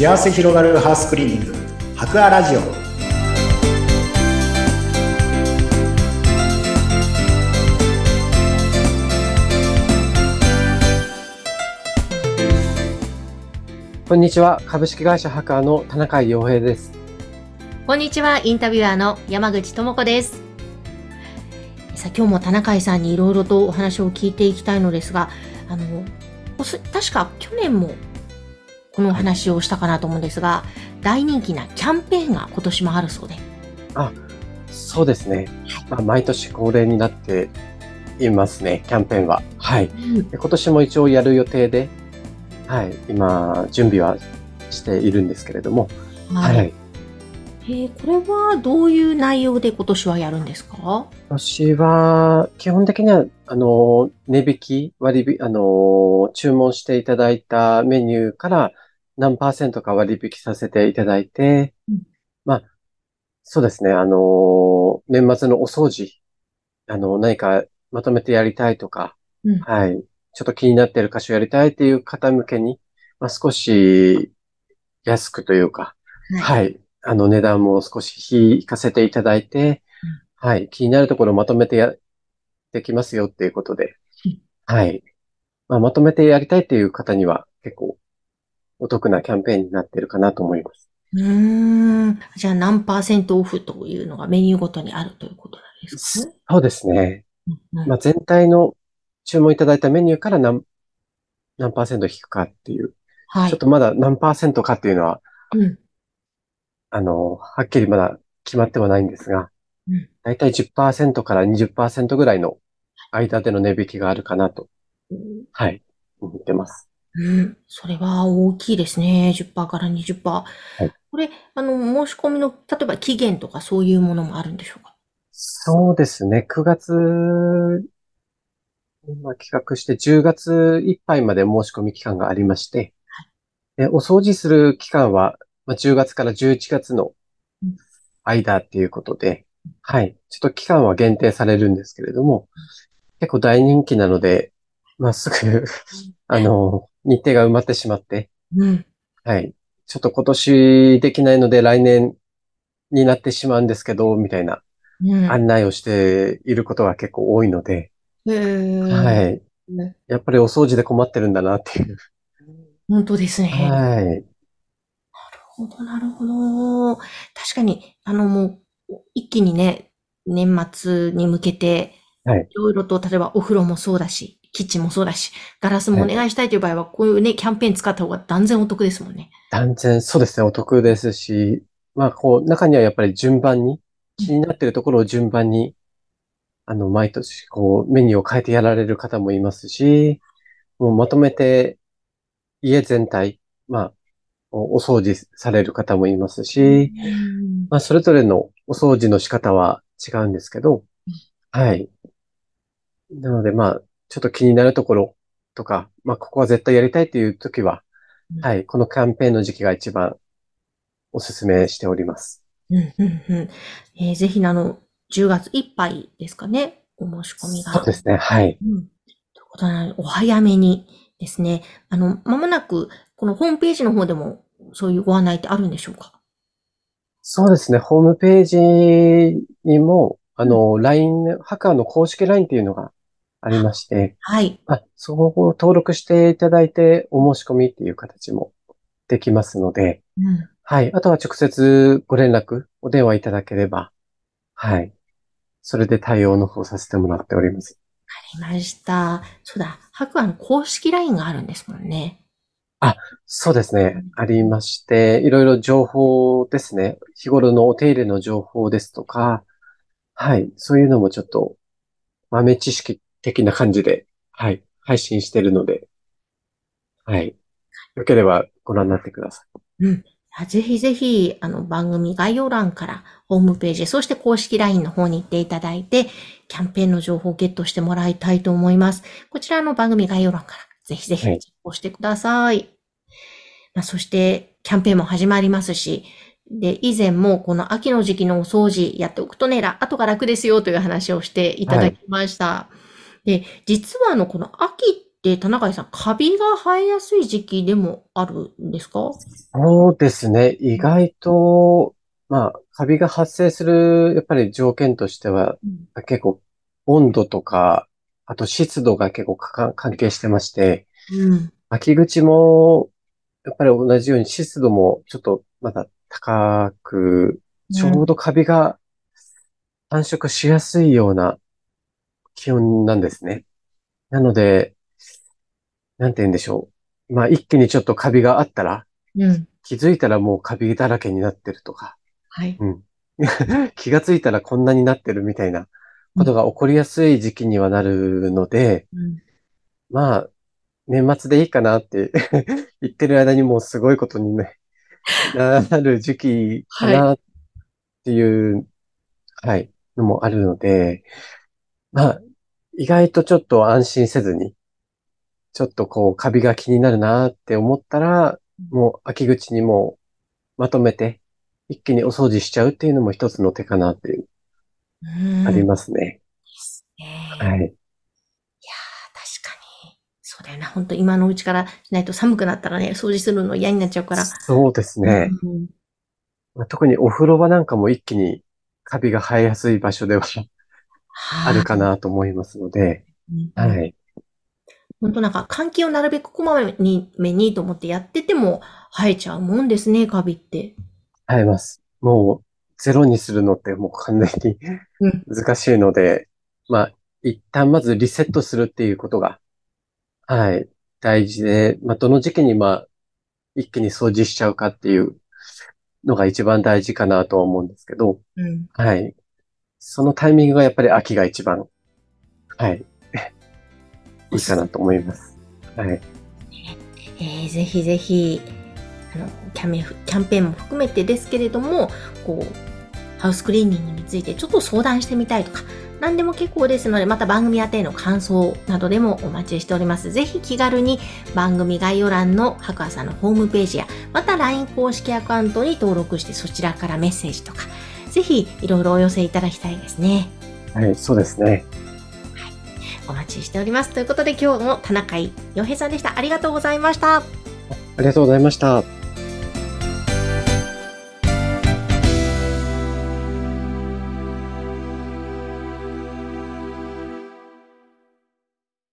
幸せ広がるハウスクリーニング博アラジオこんにちは。株式会社ハカーの田中洋平です。こんにちは、インタビュアーの山口智子です。さあ、今日も田中さんにいろいろとお話を聞いていきたいのですが、あの、確か去年もこのお話をしたかなと思うんですが、大人気なキャンペーンが今年もあるそうで。そうですね。まあ、毎年恒例になっていますね、キャンペーンは。はい。で今年も一応やる予定で、はい。今、準備はしているんですけれども、はい。はい。えーこれはどういう内容で今年はやるんですか？今年は、基本的には、あの、値引き、割引、あの、注文していただいたメニューから何パーセントか割引させていただいて、うん。まあ、そうですね、あの、年末のお掃除、あの、何かまとめてやりたいとか、うん。はい、ちょっと気になっている箇所やりたいっていう方向けに、まあ、少し安くというか、はい。あの、値段も少し引かせていただいて、はい。気になるところをまとめてや、できますよっていうことでうん、はい。まあ、まとめてやりたいっていう方には結構お得なキャンペーンになってるかなと思います。うーん。じゃあ何パーセントオフというのがメニューごとにあるということなんですかね？そうですね。うんまあ、全体の注文いただいたメニューから何、何パーセント引くかっていう、はいちょっ。とまだ何パーセントかっていうのは、うん。あの、はっきりまだ決まってはないんですがうん、だいたい10%から20%ぐらいの間での値引きがあるかなと、はい、思ってます。うん。それは大きいですね。10%から20%。いこれ、あの、申し込みの、例えば期限とかそういうものもあるんでしょうか？そうですね。9月、まあ、企画して10月いっぱいまで申し込み期間がありまして、でお掃除する期間は、まあ、10月から11月のうん間っていうことで、はい。ちょっと期間は限定されるんですけれども、結構大人気なので、まあ、すぐ、あの、日程が埋まってしまって、うん。はい。ちょっと今年できないので来年になってしまうんですけど、みたいなうん。案内をしていることが結構多いので、へーはい。ねやっぱりお掃除で困ってるんだなっていう。本当ですね。なるはい。ほど、なるほど。確かに、あの、もう、一気にね、年末に向けて、はいいろいろと、例えばお風呂もそうだし、キッチンもそうだし、ガラスもお願いしたいという場合は、こういうね、キャンペーン使った方が断然お得ですもんね。断然そうですね、お得ですし、まあ、こう、中にはやっぱり順番に、気になってるところを順番に、あの、毎年、こう、メニューを変えてやられる方もいますし、もうまとめて、家全体、まあ、おお掃除される方もいますし、うんまあ、それぞれのお掃除の仕方は違うんですけど、はい。なので、まあ、ちょっと気になるところとか、まあ、ここは絶対やりたいっていう時はうん、はい、このキャンペーンの時期が一番お勧めしております。うん、うん、うん。えーぜひ、あの、10月いっぱいですかね、お申し込みが。そうですね、はい。うん。ということなので、お早めにですね。あの、まもなく、このホームページの方でも、そういうご案内ってあるんでしょうか？そうですね、ホームページにも、あの、LINE、ハカーの公式 LINE っていうのがありまして、はい。あ、そこを登録していただいて、お申し込みっていう形もできますので、うん。はい。あとは直接ご連絡、お電話いただければ、はい。それで対応の方させてもらっております。ありました。そうだ、白亜の公式 LINE があるんですもんね。そうですね。ありまして、いろいろ情報ですね。日頃のお手入れの情報ですとか、はい。そういうのもちょっと豆知識的な感じで、はい。配信してるので、はい。よければご覧になってください。うん。ぜひぜひ、あの、番組概要欄からホームページ、そして公式 LINE の方に行っていただいて、キャンペーンの情報をゲットしてもらいたいと思います。こちらの番組概要欄から、ぜひぜひ、はいチェックをしてください。まあ、そして、キャンペーンも始まりますし、で、以前もこの秋の時期のお掃除やっておくとね、ら後が楽ですよという話をしていただきました。で、実はあの、この秋っって田中さん、カビが生えやすい時期でもあるんですか？そうですね。意外と、まあ、カビが発生する、やっぱり条件としては、結構温度とか、あと湿度が結構関係してまして、うん、秋口も、やっぱり同じように湿度もちょっとまだ高く、ちょうどカビが繁殖しやすいような気温なんですね。なので、なんて言うんでしょう。まあ一気にちょっとカビがあったら、うん、気づいたらもうカビだらけになってるとか、はい。うん、気がついたらこんなになってるみたいなことが起こりやすい時期にはなるので、うん、まあ、年末でいいかなって 言ってる間にもうすごいことに、ね、なる時期かなっていう、はい、はい、のもあるので、まあ、意外とちょっと安心せずに、ちょっとこう、カビが気になるなって思ったら、もう秋口にもまとめて、一気にお掃除しちゃうっていうのも一つの手かなっていう、ありますね。ですね。はい。いや確かに。そうだよな。本当今のうちからしないと寒くなったらね、掃除するの嫌になっちゃうから。そうですね。うん、特にお風呂場なんかも一気にカビが生えやすい場所ではあるかなと思いますので、はい。本当なんか換気をなるべくこまめにめにと思ってやってても生えちゃうもんですね、カビって。生えます。もうゼロにするのってもう完全に難しいので、うん、まあ、一旦まずリセットするっていうことが、はい、大事で、まあ、どの時期にまあ、一気に掃除しちゃうかっていうのが一番大事かなとは思うんですけど、うん、はい。そのタイミングがやっぱり秋が一番、はい、いいかなと思います。はい。えー、ぜひぜひ、あのキャメキャンペーンも含めてですけれども、こう、ハウスクリーニングについてちょっと相談してみたいとか、何でも結構ですので、また番組宛てへの感想などでもお待ちしております。ぜひ気軽に番組概要欄の白亜さんのホームページや、また LINE 公式アカウントに登録してそちらからメッセージとか、ぜひいろいろお寄せいただきたいですね。はい、そうですね。はい、お待ちしております。ということで今日も田中洋平さんでした。ありがとうございました。ありがとうございました。